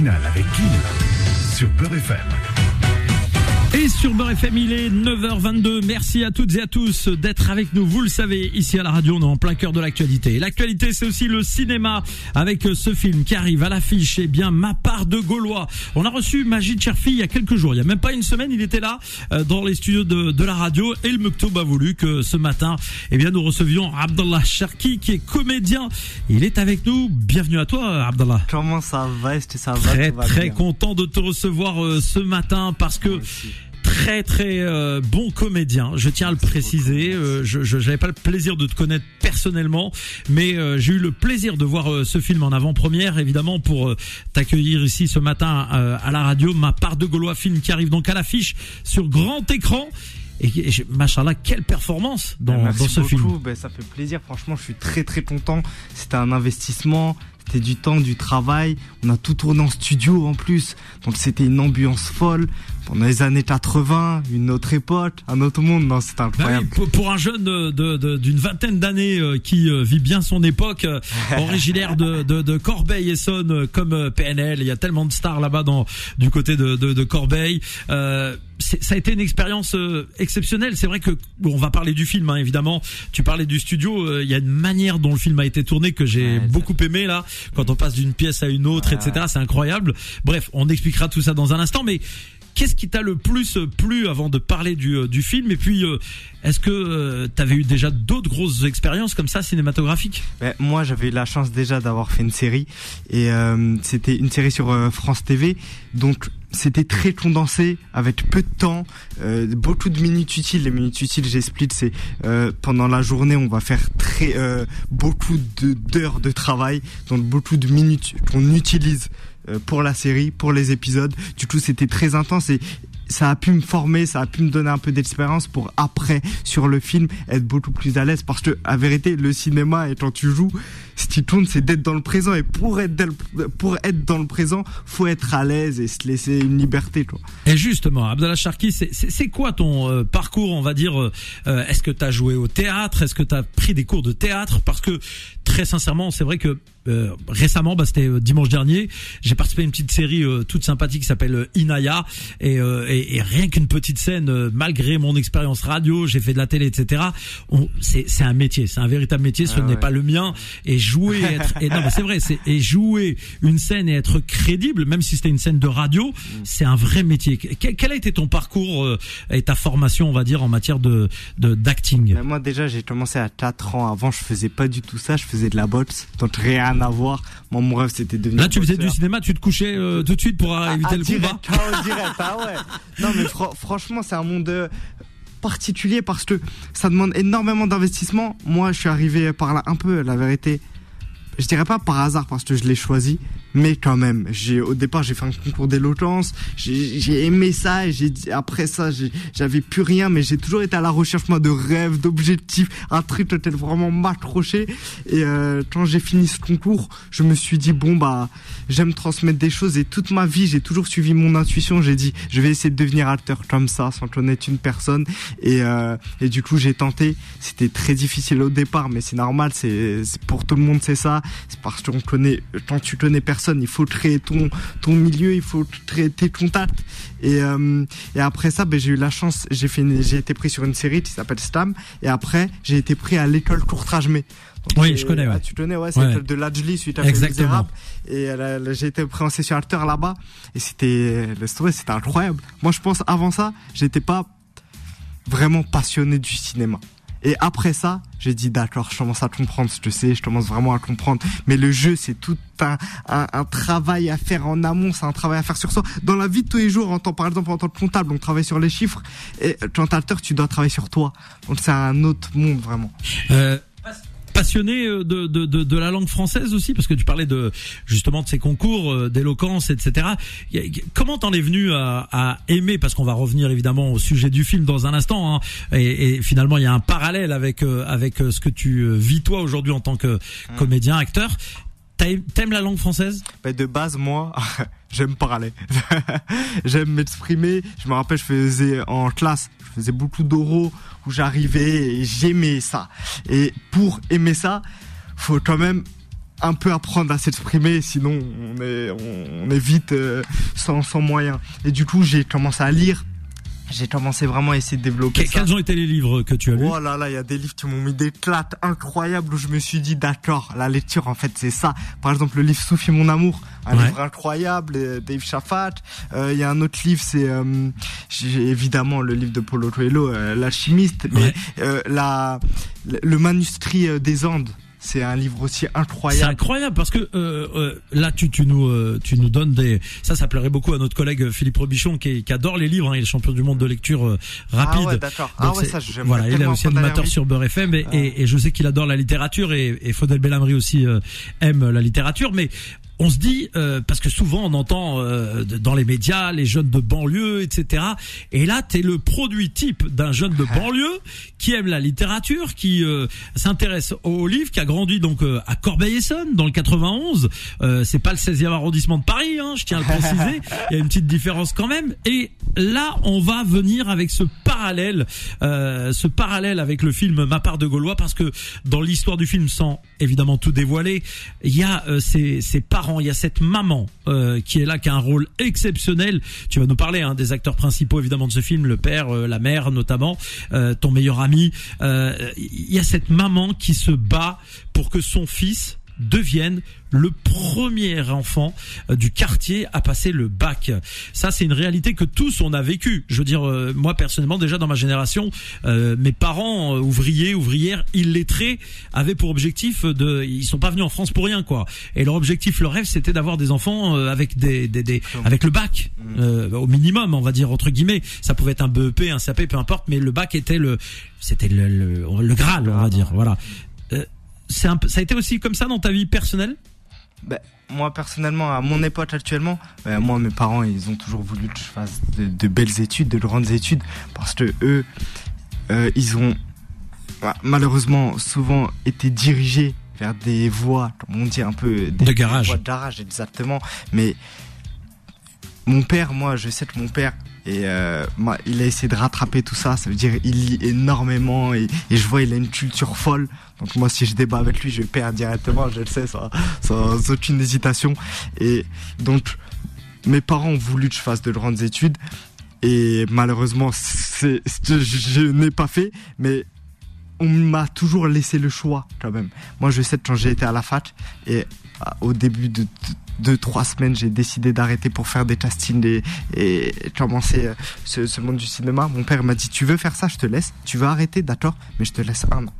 avec Kim sur Beurre. Et sur Beurre FM, il est 9h22. Merci à toutes et à tous d'être avec nous. Vous le savez, ici à la radio, on est en plein cœur de l'actualité. L'actualité, c'est aussi le cinéma avec ce film qui arrive à l'affiche. Eh bien, Ma part de Gaulois. On a reçu Magid Cherfi il y a quelques jours. Il y a même pas une semaine, il était là euh, dans les studios de, de la radio et le Mektoub a voulu que ce matin, eh bien, nous recevions Abdallah Cherki qui est comédien. Il est avec nous. Bienvenue à toi, Abdallah. Comment ça va? Est-ce que ça va? Très Tout va très bien? content de te recevoir euh, ce matin parce que très très euh, bon comédien. Je tiens à le préciser. Euh, je j'avais pas le plaisir de te connaître personnellement, mais euh, j'ai eu le plaisir de voir euh, ce film en avant-première, évidemment, pour euh, t'accueillir ici ce matin euh, à la radio. Ma part de Gaulois film qui arrive donc à l'affiche sur grand écran. Et, et machallah, quelle performance dans, Merci dans ce beaucoup. film. Ben, ça fait plaisir. Franchement, je suis très très content. C'était un investissement. C'était du temps, du travail. On a tout tourné en studio en plus. Donc c'était une ambiance folle. Pendant les années 80, une autre époque, un autre monde. Non, c'était Bah oui, incroyable. pour, un jeune de- de- de- d'une vingtaine d'années euh, qui euh, vit bien son époque, euh, originaire de, de, de Corbeil-Essonne comme PNL, il y a tellement de stars là-bas dans du côté de, de, de Corbeil. Euh, c'est- ça a été une expérience euh, exceptionnelle. C'est vrai que bon, on va parler du film, hein, évidemment. Tu parlais du studio. euh, Il y a une manière dont le film a été tourné que j'ai Ouais, beaucoup aimé là. Quand on passe d'une pièce à une autre, Ouais. etc. C'est incroyable. Bref, on expliquera tout ça dans un instant, mais. Qu'est-ce qui t'a le plus euh, plu avant de parler du, euh, du film? Et puis, euh, est-ce que tu avais eu déjà d'autres grosses expériences comme ça cinématographiques? Ben, moi, j'avais eu la chance déjà d'avoir fait une série et euh, c'était une série sur euh, France TV. Donc c'était très condensé avec peu de temps, euh, beaucoup de minutes utiles. Les minutes utiles, j'explique, c'est euh, pendant la journée, on va faire très euh, beaucoup de d'heures de travail, donc beaucoup de minutes qu'on utilise euh, pour la série, pour les épisodes. Du coup, c'était très intense et ça a pu me former, ça a pu me donner un peu d'expérience pour après sur le film être beaucoup plus à l'aise parce que à vérité le cinéma et quand tu joues ce qui tourne c'est d'être dans le présent et pour être dans le, pour être dans le présent faut être à l'aise et se laisser une liberté quoi. Et justement, Abdallah Sharki, c'est- quoi ton euh, parcours, on va dire euh, euh, Est-ce que tu as joué au théâtre? Est-ce que tu as pris des cours de théâtre? Parce que très sincèrement, c'est vrai que euh, récemment, bah, c'était euh, dimanche dernier, j'ai participé à une petite série euh, toute sympathique qui s'appelle Inaya, et, et, et rien qu'une petite scène, malgré mon expérience radio, j'ai fait de la télé, etc. C'est un métier, c'est un véritable métier. Ce Ah n'est ouais. pas le mien. Et jouer, et être, et non, mais c'est vrai, c'est et jouer une scène et être crédible, même si c'était une scène de radio, c'est un vrai métier. Quel, quel a été ton parcours euh, et ta formation, on va dire, en matière de de- d'acting? Mais moi déjà j'ai commencé à 4 ans avant je faisais pas du tout ça je faisais de la boxe donc rien à voir moi mon rêve c'était de devenir Là, tu faisais du cinéma, tu te couchais euh, tout de suite pour Ah, éviter ah, le direct, combat. ah direct, ah ouais. Non mais fr- franchement c'est un monde euh, particulier parce que ça demande énormément d'investissement. Moi je suis arrivé par là un peu la vérité. Je dirais pas par hasard parce que je l'ai choisi, mais quand même. J'ai au départ j'ai fait un concours d'éloquence, j'ai j'ai aimé ça et j'ai dit après ça j'avais plus rien, mais j'ai toujours été à la recherche moi de rêves, d'objectifs, un truc auquel vraiment m'accrocher. Et euh, quand j'ai fini ce concours, je me suis dit bon bah j'aime transmettre des choses et toute ma vie j'ai toujours suivi mon intuition. J'ai dit je vais essayer de devenir acteur comme ça sans connaître une personne et euh, et du coup j'ai tenté. C'était très difficile au départ, mais c'est normal. C'est- pour tout le monde c'est ça. C'est parce qu'on connaît quand tu connais personne, il faut créer ton ton milieu, il faut créer tes contacts. Et euh, et après ça, ben j'ai eu la chance. J'ai fait j'ai été pris sur une série qui s'appelle Stam et après j'ai été pris à l'école Courtrage Donc, Oui, je connais, ouais. ah, tu connais, ouais, c'est Ouais. l'école de l'Ajli, suite à Exactement. Et euh, j'ai été pris en session acteur là-bas. Et c'était, c'était incroyable. Moi, je pense, avant ça, j'étais pas vraiment passionné du cinéma. Et après ça, j'ai dit d'accord, je commence à comprendre, je sais, je commence vraiment à comprendre. Mais le jeu, c'est tout un, un, un travail à faire en amont, c'est un travail à faire sur soi. Dans la vie de tous les jours, en tant, par exemple, en tant que comptable, on travaille sur les chiffres. Et quand t'es acteur, tu dois travailler sur toi. Donc c'est un autre monde, vraiment. Euh, passionné euh, de, de, de, de la langue française aussi parce que tu parlais de justement de ces concours euh, d'éloquence etc comment t'en es venu à, à aimer parce qu'on va revenir évidemment au sujet du film dans un instant hein, et, et finalement il y a un parallèle avec euh, avec ce que tu vis toi aujourd'hui en tant que comédien acteur t'aimes la langue française? Ben, de base, moi, j'aime parler. j'aime m'exprimer. Je me rappelle, je faisais en classe, je faisais beaucoup d'oraux où j'arrivais et j'aimais ça. Et pour aimer ça, faut quand même un peu apprendre à s'exprimer, sinon on est, on, est vite euh, sans, sans moyens. Et du coup, j'ai commencé à lire. J'ai commencé vraiment à essayer de développer ça. Quels ont été les livres que tu as lus? Oh là là, il y a des livres qui m'ont mis des clates incroyables où je me suis dit d'accord, la lecture en fait c'est ça. Par exemple le livre Sophie mon amour, un Ouais. livre incroyable, euh, Dave Chaffat. Euh, Il y a un autre livre, c'est euh, évidemment le livre de Paulo Coelho, euh, l'alchimiste, mais Ouais. euh, la le manuscrit des Andes. C'est un livre aussi C'est incroyable. incroyable parce que euh, euh, là tu, tu nous euh, tu nous donnes des ça ça plairait beaucoup à notre collègue Philippe Robichon qui, qui adore les livres hein, il est champion du monde de lecture euh, rapide Ah ouais, d'accord. Ah ouais, ça j'aimerais voilà, il est aussi animateur sur Beurre FM et, Ah. et, et je sais qu'il adore la littérature et, et Faudel Bellamri aussi euh, aime la littérature, mais on se dit euh, parce que souvent on entend euh, dans les médias les jeunes de banlieue, etc. Et là, t'es le produit type d'un jeune de banlieue qui aime la littérature, qui euh, s'intéresse aux livres, qui a grandi donc euh, à Corbeil-Essonnes dans le 91. Euh, c'est pas le 16e arrondissement de Paris, hein, je tiens à le préciser. Il y a une petite différence quand même. Et là, on va venir avec ce parallèle, euh, ce parallèle avec le film Ma part de Gaulois, parce que dans l'histoire du film, sans évidemment tout dévoiler, il y a euh, ces, ces parents, il y a cette maman euh, qui est là, qui a un rôle exceptionnel. Tu vas nous parler hein, des acteurs principaux évidemment de ce film, le père, euh, la mère notamment, euh, ton meilleur ami. Euh, Il y a cette maman qui se bat pour que son fils devienne le premier enfant euh, du quartier à passer le bac. Ça, c'est une réalité que tous on a vécu. Je veux dire, euh, moi personnellement, déjà dans ma génération, euh, mes parents euh, ouvriers, ouvrières, illettrés, avaient pour objectif de, ils sont pas venus en France pour rien, quoi. Et leur objectif, leur rêve, c'était d'avoir des enfants euh, avec des, des, des avec le bac, euh, au minimum, on va dire entre guillemets. Ça pouvait être un BEP, un CAP, peu importe, mais le bac était le, c'était le, le, le Graal, on va dire. Voilà. C'est un peu, ça a été aussi comme ça dans ta vie personnelle? Ben, moi personnellement, à mon époque actuellement, ben, moi mes parents ils ont toujours voulu que je fasse de, de belles études, de grandes études, parce que eux, euh, ils ont bah, malheureusement souvent été dirigés vers des voies, comme on dit un peu, des, De garage. des voies de garage exactement. Mais mon père, moi, je sais que mon père. Et euh, moi, il a essayé de rattraper tout ça. Ça veut dire il lit énormément et, je vois il a une culture folle. Donc moi, si je débat avec lui, je perds directement. Je le sais, sans, sans aucune hésitation. Et donc, mes parents ont voulu que je fasse de grandes études. Et malheureusement, je, je n'ai pas fait. Mais on m'a toujours laissé le choix quand même. Moi, je sais que quand j'ai été à la fac et au début de deux trois semaines, j'ai décidé d'arrêter pour faire des castings et, commencer euh, ce, ce monde du cinéma. Mon père m'a dit tu veux faire ça, je te laisse. Tu veux arrêter, d'accord, mais je te laisse un an.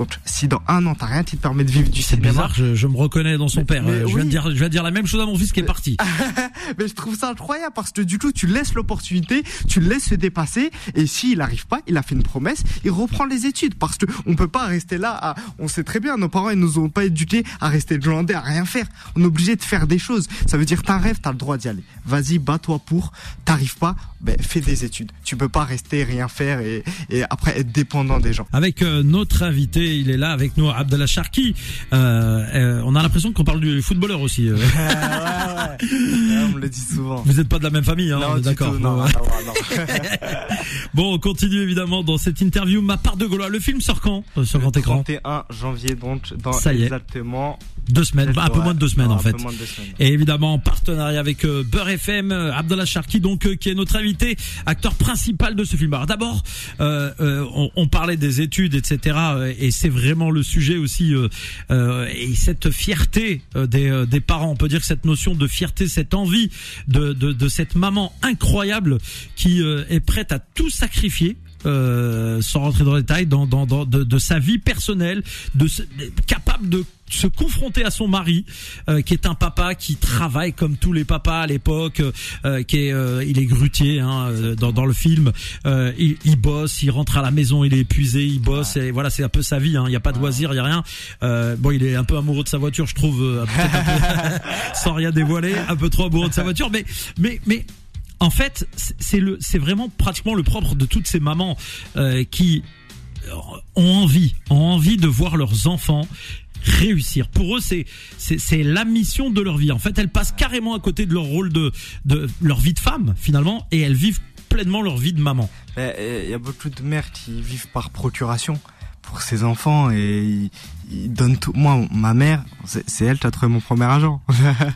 Donc si dans un an t'as rien qui te permet de vivre du C'est cinéma, bizarre, je, je me reconnais dans son père. mais je, viens de oui. dire, je viens de dire la même chose à mon fils qui est parti. mais je trouve ça incroyable parce que du coup tu laisses l'opportunité, tu le laisses se dépasser et s'il n'arrive pas, il a fait une promesse, il reprend les études parce que on peut pas rester là. À, on sait très bien, nos parents ils nous ont pas éduqués à rester glandés, à rien faire. On est obligé de faire des choses. Ça veut dire t'as un rêve, t'as le droit d'y aller. Vas-y, bats-toi pour. T'arrives pas, ben fais des études. Tu peux pas rester rien faire et, et après être dépendant des gens. Avec euh, notre invité, il est là avec nous, Abdallah Sharki. Euh, euh, on a l'impression qu'on parle du footballeur aussi. euh. on me le dit souvent. Vous n'êtes pas de la même famille, hein, d'accord. Bon, on continue évidemment dans cette interview. Ma part de Gaulois. Le film sort quand sur grand écran? 31 janvier donc dans Ça y est. exactement Deux semaines, bah, un peu Ouais, moins de deux semaines non, en un fait. peu moins de deux semaines. Et évidemment en partenariat avec euh, Beurre FM, euh, Abdallah Sharki donc euh, qui est notre invité, acteur principal de ce film. Alors d'abord, euh, on, on parlait des études, etc. et c'est vraiment le sujet aussi et cette fierté des, des parents. On peut dire que cette notion de fierté, cette envie de, de, de cette maman incroyable qui est prête à tout sacrifier. Euh, sans rentrer dans les détails, dans, dans, dans de, de sa vie personnelle, de capable de se confronter à son mari, euh, qui est un papa qui travaille comme tous les papas à l'époque, euh, qui est, euh, il est grutier hein, euh, dans, dans le film. Euh, il, il bosse, il rentre à la maison, il est épuisé, il bosse. Et voilà, c'est un peu sa vie. hein. Il n'y a pas de loisirs, il y a rien. Euh, bon, il est un peu amoureux de sa voiture, je trouve, euh, peut-être un peu- sans rien dévoiler, un peu trop amoureux de sa voiture. Mais, mais, mais en fait, c'est- le, c'est vraiment pratiquement le propre de toutes ces mamans euh, qui ont envie, ont envie de voir leurs enfants réussir. Pour eux, c'est c'est la mission de leur vie. En fait, elles passent carrément à côté de leur rôle de de leur vie de femme finalement, et elles vivent pleinement leur vie de maman. Mais, euh, Il y a beaucoup de mères qui vivent par procuration. pour ses enfants et il, donne tout. Moi, ma mère, c'est elle qui a trouvé mon premier agent.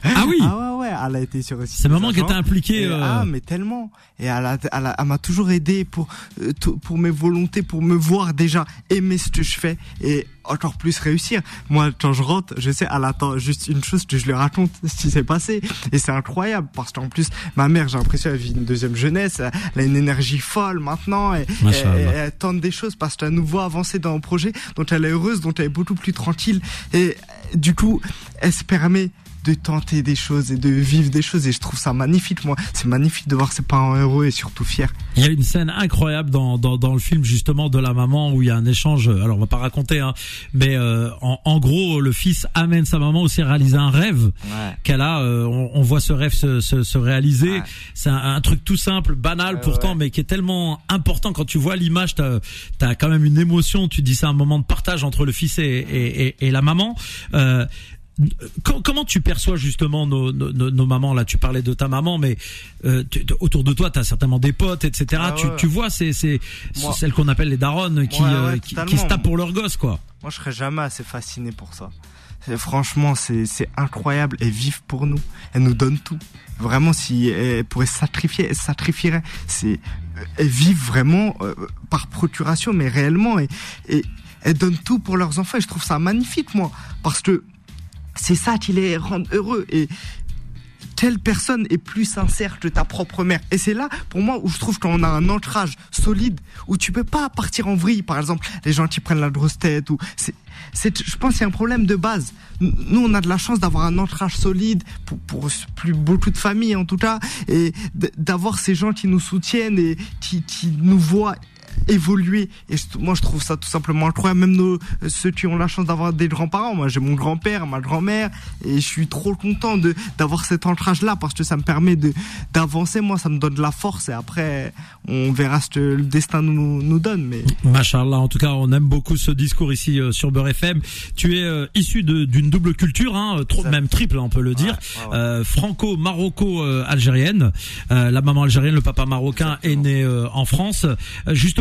Ah oui. Ah ouais, ouais, elle a été sur aussi. C'est maman qui était impliquée. Euh, Ah, mais tellement. Et elle, a, elle, a- elle m'a toujours aidé pour, euh, pour mes volontés, pour me voir déjà aimer ce que je fais et encore plus réussir. Moi, quand je rentre, je sais, elle attend juste une chose que je lui raconte ce qui s'est passé. Et c'est incroyable parce qu'en plus, ma mère, j'ai l'impression, elle vit une deuxième jeunesse. Elle a une énergie folle maintenant et, et, elle tente des choses parce qu'elle nous voit avancer dans un projet dont elle est heureuse, dont elle est beaucoup plus tranquille. Et du coup, elle se permet de tenter des choses et de vivre des choses et je trouve ça magnifique moi c'est magnifique de voir ses parents heureux et surtout fiers Il y a une scène incroyable dans, dans, dans le film justement de la maman où il y a un échange. Alors on va pas raconter, hein, mais euh, en, en gros le fils amène sa maman aussi à réaliser un rêve ouais qu'elle a. euh, on, on voit ce rêve se, se, se réaliser. Ouais. C'est un, un truc tout simple, banal Ouais, pourtant, ouais. mais qui est tellement important quand tu vois l'image. T'as as quand même une émotion. Tu dis c'est un moment de partage entre le fils et, et, et, et la maman. Euh, Comment tu perçois justement nos, nos, nos- mamans là? Tu parlais de ta maman, mais euh, tu- autour de toi, tu as certainement des potes, etc. Ah tu, ouais. tu vois, c'est c'est celles qu'on appelle les daronnes qui, Ouais, ouais, euh, qui, qui se tapent pour leurs gosses, quoi. moi je serais jamais assez fasciné pour ça. Franchement c'est c'est incroyable. Elles vivent pour nous. Elles nous donnent tout. Vraiment si elles pourraient sacrifier elles sacrifieraient. C'est elles vivent vraiment euh, par procuration mais réellement. Et, et elles donnent tout pour leurs enfants. Et je trouve ça magnifique moi. Parce que c'est ça qui les rend heureux. Et quelle personne est plus sincère que ta propre mère. Et c'est là, pour moi, où je trouve qu'on a un ancrage solide, où tu peux pas partir en vrille, par exemple, les gens qui prennent la grosse tête, ou c'est, c'est, je pense, a un problème de base. Nous, on a de la chance d'avoir un ancrage solide pour, plus beaucoup de familles, en tout cas, et d'avoir ces gens qui nous soutiennent et qui nous voient évoluer et je- moi je trouve ça tout simplement incroyable. Même nos, ceux qui ont la chance d'avoir des grands-parents. Moi j'ai mon grand-père ma grand-mère. Et je suis trop content de d'avoir cet ancrage là parce que ça me permet de d'avancer. Moi ça me donne de la force. Et après on verra ce que le destin nous nous donne. Mais Machallah, en tout cas, on aime beaucoup ce discours ici euh, sur Beurre FM. Tu es euh, issu de- d'une double culture, hein, euh, trop, même triple, on peut le dire, ouais, ouais. Euh, franco-maroco-algérienne. Euh, la maman algérienne, le papa marocain est né euh, en France. Euh,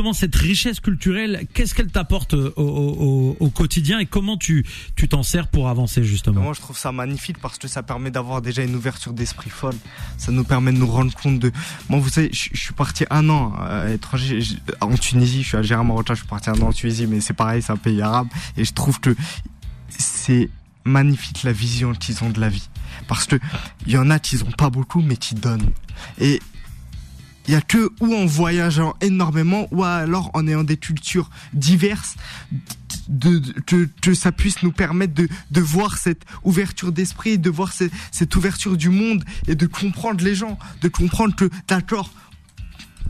justement, cette richesse culturelle, qu'est-ce qu'elle t'apporte euh, au, quotidien et comment tu tu t'en sers pour avancer justement? Moi, je trouve ça magnifique parce que ça permet d'avoir déjà une ouverture d'esprit folle. Ça nous permet de nous rendre compte de. Moi, vous savez, je, suis parti un an à l'étranger, je- en Tunisie. Je suis algérien marocain. Je suis parti un an en Tunisie, mais c'est pareil, c'est un pays arabe. Et je trouve que c'est magnifique la vision qu'ils ont de la vie. Parce que il y en a qui ont pas beaucoup, mais qui donnent. Et il y a que ou en voyageant énormément ou alors en ayant des cultures diverses de, que ça puisse nous permettre de, de voir cette ouverture d'esprit, de voir cette, cette ouverture du monde et de comprendre les gens, de comprendre que d'accord.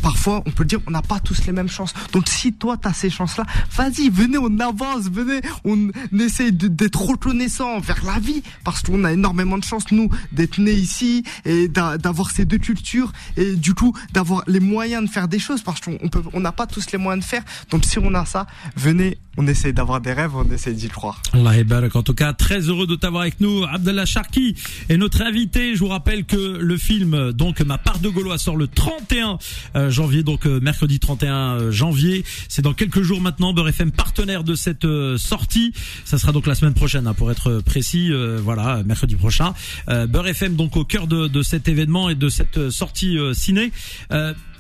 Parfois, on peut dire, on n'a pas tous les mêmes chances. Donc, si toi, tu as ces chances-là, vas-y, venez, on avance, venez, on essaye d'être reconnaissant vers la vie, parce qu'on a énormément de chance, nous, d'être nés ici, et d'a- d'avoir ces deux cultures, et du coup, d'avoir les moyens de faire des choses, parce qu'on n'a pas tous les moyens de faire. Donc, si on a ça, venez, on essaye d'avoir des rêves, on essaye d'y croire. Allah est. En tout cas, très heureux de t'avoir avec nous. Abdallah Sharki est notre invité. Je vous rappelle que le film, donc, Ma part de Gaulois sort le 31 euh, janvier, donc euh, mercredi 31 euh, janvier. C'est dans quelques jours maintenant. Beurre FM partenaire de cette sortie. Ça sera donc la semaine prochaine, hein, pour être précis. voilà, mercredi prochain. Beurre FM donc au cœur de, de cet événement et de cette sortie ciné.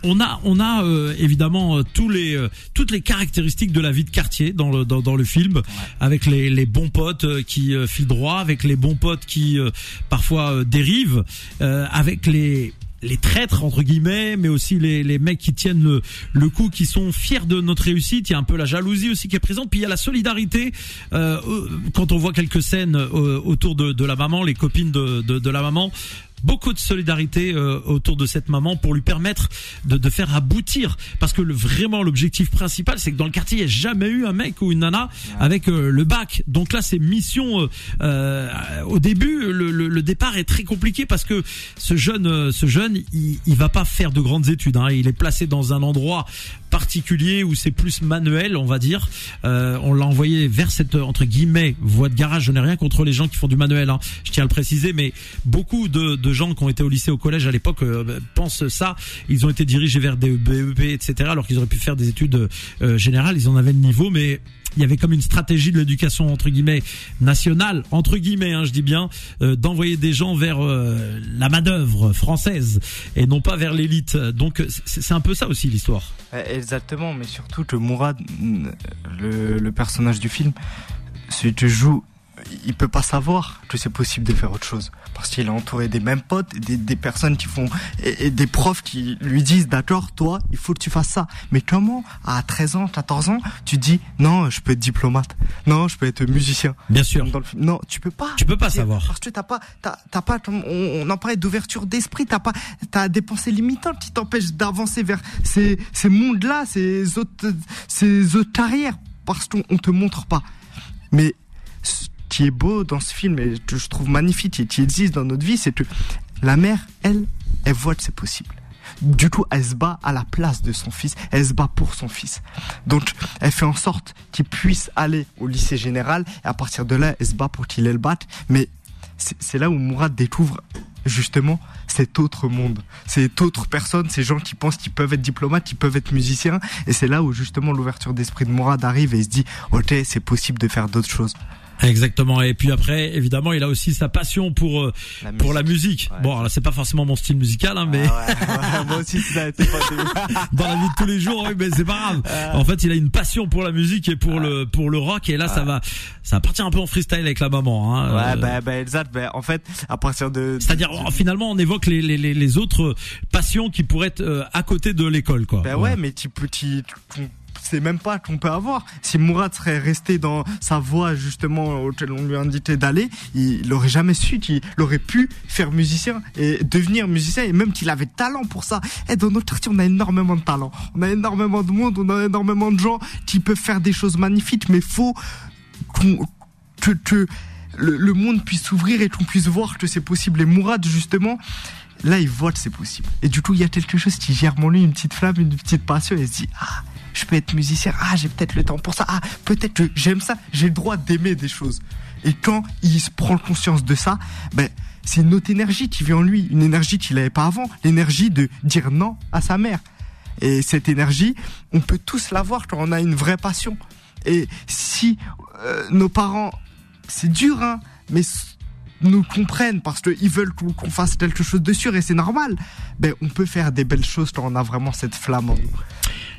On a, on a euh, évidemment euh, tous les, euh, toutes les caractéristiques de la vie de quartier dans le, dans, dans le film, avec les, les bons potes euh, qui euh, filent droit, avec les bons potes qui euh, parfois euh, dérivent, euh, avec les les traîtres entre guillemets, mais aussi les, les mecs qui tiennent le, le coup, qui sont fiers de notre réussite. Il y a un peu la jalousie aussi qui est présente. Puis il y a la solidarité. Euh, quand on voit quelques scènes euh, autour de, de la maman, les copines de, de, de la maman, beaucoup de solidarité euh, autour de cette maman pour lui permettre de, de faire aboutir. Parce que le, vraiment l'objectif principal, c'est que dans le quartier, il n'y a jamais eu un mec ou une nana avec euh, le bac. Donc là, c'est mission. euh, au début, le, le, le départ est très compliqué parce que ce jeune, ce jeune, il, il va pas faire de grandes études. Hein. Il est placé dans un endroit particulier où c'est plus manuel, on va dire. Euh, on l'a envoyé vers cette entre guillemets voie de garage. Je n'ai rien contre les gens qui font du manuel. Hein. Je tiens à le préciser, mais beaucoup de, de gens qui ont été au lycée, au collège à l'époque euh, pensent ça. Ils ont été dirigés vers des BEP, etc. Alors qu'ils auraient pu faire des études euh, générales. Ils en avaient le niveau, mais il y avait comme une stratégie de l'éducation entre guillemets nationale, entre guillemets, hein, je dis bien, euh, d'envoyer des gens vers euh, la main d'œuvre française et non pas vers l'élite. Donc c'est un peu ça aussi l'histoire. Exactement, mais surtout que Mourad, le, le personnage du film, si tu joues il peut pas savoir que c'est possible de faire autre chose parce qu'il est entouré des mêmes potes, des, des personnes qui font et, des profs qui lui disent d'accord, toi, il faut que tu fasses ça. Mais comment à 13 ans, 14 ans, tu dis non, je peux être diplomate, non, je peux être musicien. Bien sûr. Non, tu peux pas. Tu peux pas savoir parce que t'as pas, t'as, pas, on, en parlait d'ouverture d'esprit, t'as pas, t'as des pensées limitantes qui t'empêchent d'avancer vers ces ces mondes-là, ces autres ces autres carrières parce qu'on te montre pas. Mais qui est beau dans ce film et que je trouve magnifique et qui existe dans notre vie, c'est que la mère, elle, elle voit que c'est possible. Du coup, elle se bat à la place de son fils, elle se bat pour son fils. Donc, elle fait en sorte qu'il puisse aller au lycée général et à partir de là, elle se bat pour qu'il ait le bac. Mais c'est là où Mourad découvre justement cet autre monde, cette autre personne, ces gens qui pensent qu'ils peuvent être diplomates, qui peuvent être musiciens. Et c'est là où justement l'ouverture d'esprit de Mourad arrive et il se dit, ok, c'est possible de faire d'autres choses. Exactement. Et puis après, évidemment, il a aussi sa passion pour euh, la pour la musique. Bon, alors c'est pas forcément mon style musical, hein, mais ah moi aussi, ça a été dans la vie de tous les jours. Oui, mais c'est pas grave. En fait, il a une passion pour la musique et pour le pour le rock. Et là, ça va ça va partir un peu en freestyle avec la maman. Hein, ouais, bah, bah, exact. Bah, en fait, à partir de c'est-à-dire finalement, on évoque les, les les autres passions qui pourraient être euh, à côté de l'école, quoi. Bah ouais, mais tu petit c'est même pas qu'on peut avoir. Si Mourad serait resté dans sa voie justement auquel on lui a indiqué d'aller, il, aurait jamais su qu'il aurait pu faire musicien et devenir musicien et même qu'il avait talent pour ça. Et dans notre quartier, on a énormément de talent. On a énormément de monde, on a énormément de gens qui peuvent faire des choses magnifiques, mais faut que, le, monde puisse s'ouvrir et qu'on puisse voir que c'est possible. Et Mourad, justement, là, il voit que c'est possible. Et du coup, il y a quelque chose qui gère en lui, une petite flamme, une petite passion, et il se dit, ah, je peux être musicien, ah j'ai peut-être le temps pour ça, ah peut-être que j'aime ça, j'ai le droit d'aimer des choses. Et quand il se prend conscience de ça, ben c'est une autre énergie qui vient en lui, une énergie qu'il n'avait pas avant, l'énergie de dire non à sa mère. Et cette énergie, on peut tous l'avoir quand on a une vraie passion. Et si euh, nos parents, c'est dur, hein, mais nous comprennent parce qu'ils veulent qu'on fasse quelque chose de sûr et c'est normal, ben on peut faire des belles choses quand on a vraiment cette flamme en nous.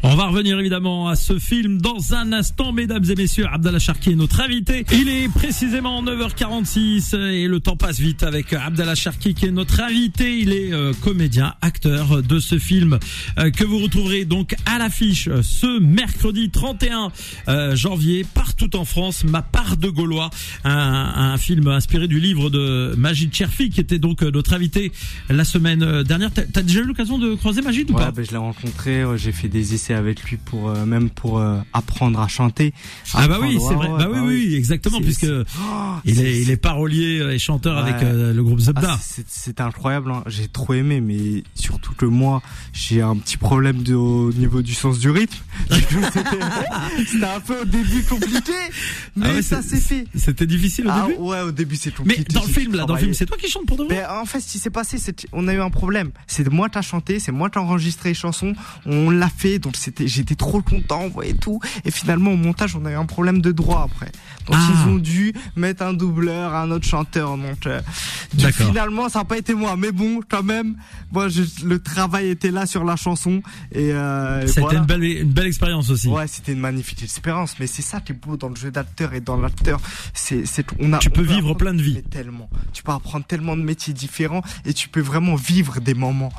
On va revenir évidemment à ce film dans un instant, mesdames et messieurs. Abdallah Sharki est notre invité. Il est précisément 9h46 et le temps passe vite avec Abdallah Sharki qui est notre invité. Il est euh, comédien, acteur de ce film euh, que vous retrouverez donc à l'affiche ce mercredi 31 euh, janvier partout en France. Ma part de Gaulois, un, film inspiré du livre de Magid Cherfi qui était donc notre invité la semaine dernière. T'as déjà eu l'occasion de croiser Magid ou pas? ben, Je l'ai rencontré, j'ai fait des essais avec lui pour euh, même pour euh, apprendre à chanter. Ah bah oui, c'est vrai. bah, oui, bah oui, exactement, puisque oh, il est, il est parolier et chanteur avec euh, le groupe Zebda. Ah, c'est incroyable. Hein. J'ai trop aimé, mais surtout que moi, j'ai un petit problème de, au niveau du sens du rythme. C'était un peu au début compliqué, mais ah ça s'est fait. C'était difficile au ah, début. Ouais, au début c'est compliqué. Mais dans le film, là, dans le film, c'est toi qui chantes pour de vrai. Ben, en fait, ce qui s'est passé, c'est on a eu un problème. C'est moi qui a chanté, c'est moi qui a enregistré les chansons. On l'a fait, donc c'était, j'étais trop content, voyez tout. Et finalement, au montage, on a eu un problème de droit après. Donc ah. ils ont dû mettre un doubleur, un autre chanteur. Donc euh, finalement, ça n'a pas été moi, mais bon, quand même, moi, le travail était là sur la chanson et. Euh, c'était une belle, une belle expérience aussi. Ouais, c'était une magnifique expérience. Mais c'est ça qui est beau dans le jeu d'acteur et dans l'acteur. C'est, c'est, on a. Tu peux vivre plein de vies. Tellement. Tu peux apprendre tellement de métiers différents et tu peux vraiment vivre des moments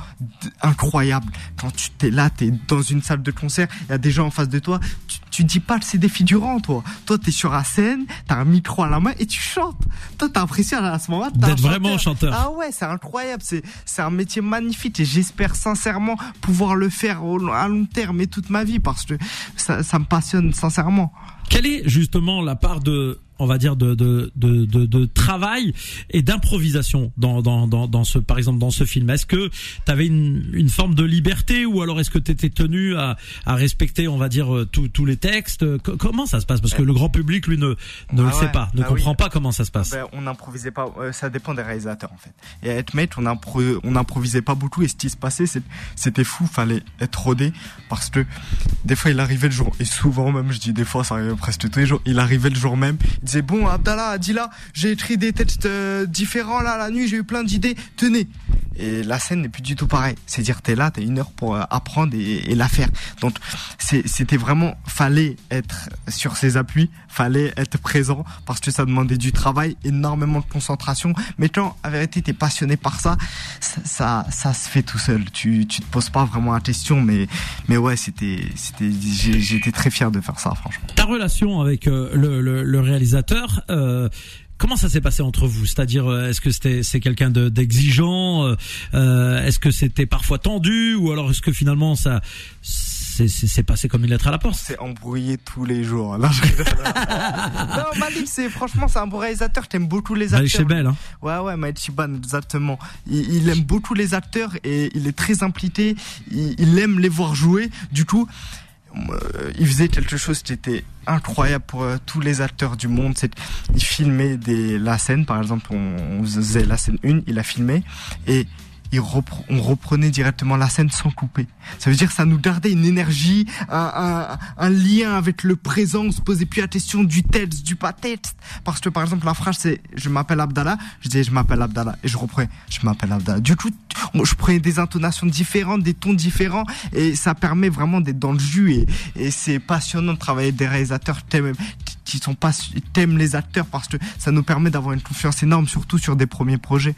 incroyables quand tu t'es là, t'es dans une salle de concert, il y a des gens en face de toi, tu, tu dis pas que c'est des figurants, toi. Toi, t'es sur la scène, t'as un micro à la main et tu chantes. Toi, t'as l'impression à ce moment-là d'être vraiment chanteur. Ah ouais, c'est incroyable. C'est, c'est un métier magnifique et j'espère sincèrement pouvoir le faire à long terme et toute ma vie parce que ça, ça me passionne sincèrement. Quelle est justement la part de on va dire de de de, de, de travail et d'improvisation dans, dans dans dans ce par exemple dans ce film Est-ce que tu avais une une forme de liberté ou alors est-ce que tu étais tenu à à respecter on va dire euh, tous tous les textes? Co- Comment ça se passe? Parce que le grand public lui ne ne Ah le sait ouais, pas, ne bah oui. comprend pas comment ça se passe. Ben, on n'improvisait pas, euh, ça dépend des réalisateurs en fait. Et à Headmate, on, impro- on improvisait pas beaucoup et ce qui se passait, c'était fou, fallait être rodé parce que des fois il arrivait le jour, et souvent même, je dis des fois, ça arrivait presque tous les jours, il arrivait le jour même, il disait bon Abdallah, là, j'ai écrit des textes euh, différents là la nuit, j'ai eu plein d'idées, tenez. Et la scène n'est plus du tout pareil. C'est dire t'es là, t'as une heure pour euh, apprendre et, et la faire. Donc c'était vraiment, fallait être sur ses appuis, fallait être présent parce que ça demandait du travail, énormément de concentration. Mais quand, en vérité, t'es passionné par ça, ça, ça, se fait tout seul. Tu, tu te poses pas vraiment la question, mais, mais ouais, c'était, c'était, j'étais très fier de faire ça, franchement. Ta relation avec euh, le, le, le réalisateur, euh, comment ça s'est passé entre vous? C'est-à-dire, euh, est-ce que c'était c'est quelqu'un de- d'exigeant? Euh, euh, Est-ce que c'était parfois tendu? Ou alors est-ce que finalement ça c'est c'est- c'est passé comme une lettre à la On poste s'est embrouillé tous les jours. Je rigole. non, Malik, c'est, franchement, c'est un bon réalisateur. T'aimes beaucoup les Malik acteurs. Chebel, hein Ouais, ouais, Maël Chiban, exactement. Il, il aime beaucoup les acteurs et il est très impliqué. Il, il aime les voir jouer. Du coup, il faisait quelque chose qui était incroyable pour euh, tous les acteurs du monde. C'est il filmait la scène, par exemple, on, faisait la scène 1, il a filmé et repre- on reprenait directement la scène sans couper. Ça veut dire que ça nous gardait une énergie, un, un, un lien avec le présent. On se posait plus la question du texte, du pas texte. Parce que par exemple la phrase c'est je m'appelle Abdallah, je disais je m'appelle Abdallah et je reprenais je m'appelle Abdallah. Du coup je prenais des intonations différentes, des tons différents et ça permet vraiment d'être dans le jus et, c'est passionnant de travailler des réalisateurs qui t'aiment- sont pas t'aimes les acteurs parce que ça nous permet d'avoir une confiance énorme surtout sur des premiers projets.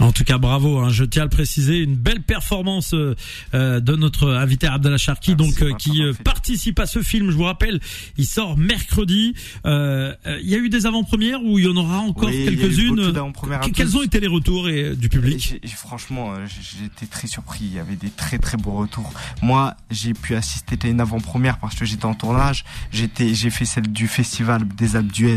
En tout cas, bravo. Hein, je tiens à le préciser, une belle performance euh, euh, de notre invité Abdallah Sharki, donc euh, qui euh, participe à ce film. Je vous rappelle, il sort mercredi. Euh, euh, Il y a eu des avant-premières ou il y en aura encore Oui, quelques-unes? Quels ont été les retours et, du public? J'ai- Franchement, j'étais très surpris. Il y avait des très très beaux retours. Moi, j'ai pu assister à une avant-première parce que j'étais en tournage. J'étais, j'ai fait celle du festival des Alpes d'Huez.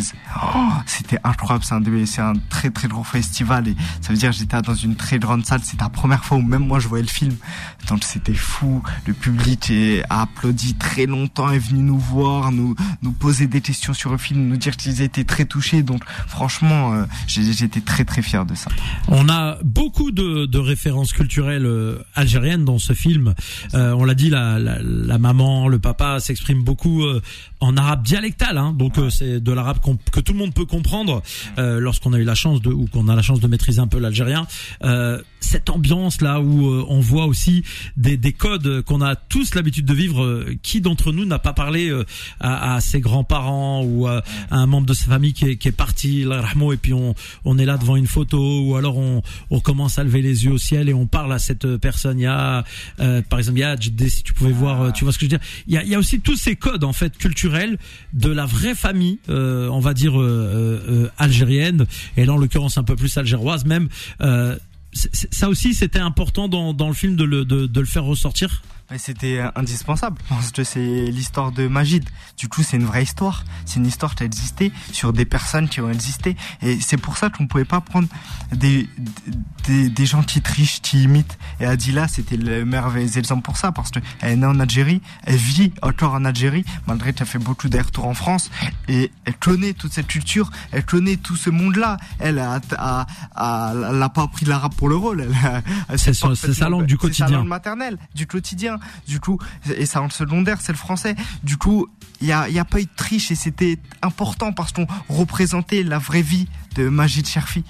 Oh, c'était incroyable. C'est un, un très très gros festival et ça veut dire que dans une très grande salle. C'était la première fois où même moi je voyais le film. Donc c'était fou. Le public a applaudi très longtemps, est venu nous voir, nous nous poser des questions sur le film, nous dire qu'ils étaient très touchés. Donc franchement, euh, j'étais très très fier de ça. On a beaucoup de, de références culturelles euh, algériennes dans ce film. Euh, on l'a dit, la, la, la maman, le papa s'expriment beaucoup euh, en arabe dialectal, hein, donc euh, c'est de l'arabe qu'on- que tout le monde peut comprendre euh, lorsqu'on a eu la chance de ou qu'on a la chance de maîtriser un peu l'algérien. Euh, cette ambiance là où euh, on voit aussi des, des codes qu'on a tous l'habitude de vivre. euh, qui d'entre nous n'a pas parlé euh, à, à ses grands-parents ou à, à un membre de sa famille qui est, qui est parti, et puis on, on est là devant une photo ou alors on, on commence à lever les yeux au ciel et on parle à cette personne. Il y a, euh, par exemple, il y a si tu pouvais voir, euh, tu vois ce que je veux dire. Il y a, il y a aussi tous ces codes en fait culturels de la vraie famille, euh, on va dire euh, euh, algérienne et là en l'occurrence un peu plus algéroise même. Euh, c'est- c'est- ça aussi, c'était important dans, dans le film de le, de, de le faire ressortir. C'était indispensable parce que c'est l'histoire de Magid. Du coup, c'est une vraie histoire. C'est une histoire qui a existé sur des personnes qui ont existé. Et c'est pour ça qu'on pouvait pas prendre des, des, des gens qui trichent, qui imitent. Et Adila, c'était le merveilleux exemple pour ça parce qu'elle est née en Algérie, elle vit encore en Algérie, malgré qu'elle fait beaucoup d'allers-retours en France. Et elle connaît toute cette culture, elle connaît tout ce monde-là. Elle a, a, a, elle a pas appris l'arabe pour le rôle. C'est sa langue du c'est sa quotidien. langue maternelle, du quotidien. Du coup, et ça en secondaire, c'est le français. Du coup, il y a, y a pas eu de triche et c'était important parce qu'on représentait la vraie vie de Majid Cherfi.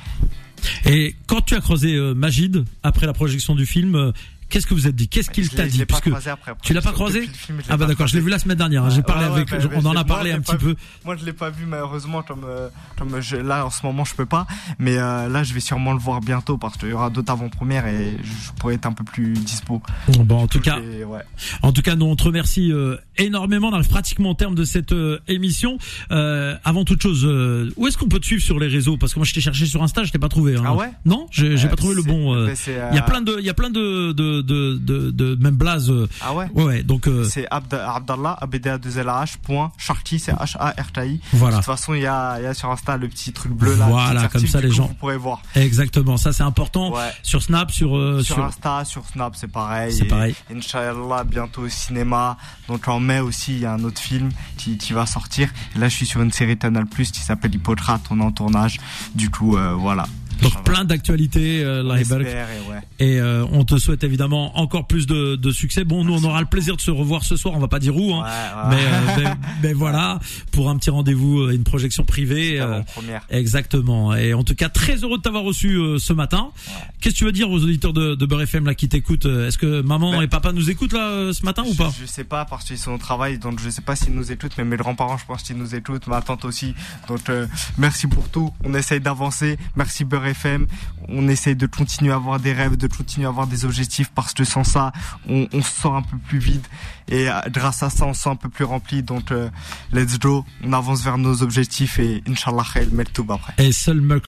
Et quand tu as croisé euh, Magid après la projection du film, euh, qu'est-ce que vous êtes dit Qu'est-ce qu'il t'a dit après, après. tu l'as pas croisé Ah bah d'accord, je l'ai vu la semaine dernière. hein, J'ai Ouais, parlé avec, on en a parlé un petit peu. Moi, je l'ai pas vu malheureusement comme euh, comme je, là en ce moment je peux pas. Mais euh, là, je vais sûrement le voir bientôt parce qu'il y aura d'autres avant-premières et je pourrais être un peu plus dispo. Bon, en tout cas, ouais. en tout cas, nous on te remercie euh, énormément. On arrive pratiquement au terme de cette euh, émission. Euh, avant toute chose, euh, où est-ce qu'on peut te suivre sur les réseaux? Parce que moi, je t'ai cherché sur Insta, je t'ai pas trouvé. hein. Ah ouais? Non, j'ai Euh, pas trouvé le bon. euh, c'est, Il y a euh, plein de, il y a plein de, de, de, de, de même blaze. euh, Ah ouais? ouais. Donc euh, C'est Abd- Abdallah, abda 2 lh point, Sharti, c'est H-A-R-T-I. Voilà. De toute façon, il y a, il y a sur Insta le petit truc bleu là. Voilà, comme ça, les coup, gens- Vous pourrez voir. exactement. Ça, c'est important. Ouais. Sur Snap, sur euh, Sur, sur. Insta, sur Snap, c'est pareil. C'est pareil. Inch'Allah, bientôt au cinéma. Donc en aussi, il y a un autre film qui, qui va sortir. Et là, je suis sur une série Canal Plus qui s'appelle Hippocrate. On est en tournage. Du coup, euh, voilà. Donc plein d'actualités, euh, espère, et ouais. Et euh, on te souhaite évidemment encore plus de, de succès. Bon, nous on aura le plaisir de se revoir ce soir. On va pas dire où, hein. Ouais, ouais. Mais, euh, mais, mais voilà, pour un petit rendez-vous, euh, une projection privée. Euh, exactement. Et en tout cas, très heureux de t'avoir reçu euh, ce matin. Qu'est-ce que tu veux dire aux auditeurs de, de Beurre FM là qui t'écoutent Est-ce que maman Ben, et papa nous écoutent là ce matin ou pas? je, sais pas parce qu'ils sont au travail, donc je sais pas s'ils nous écoutent, mais mes grands-parents, je pense qu'ils nous écoutent, ma tante aussi. Donc euh, merci pour tout. On essaye d'avancer. Merci Beurre On essaye de continuer à avoir des rêves, de continuer à avoir des objectifs parce que sans ça, on, on se sent un peu plus vide. Et euh, grâce à ça, on se sent un peu plus rempli. Donc euh, let's go. On avance vers nos objectifs et Inch'Allah, khair, mektoub après. Et seul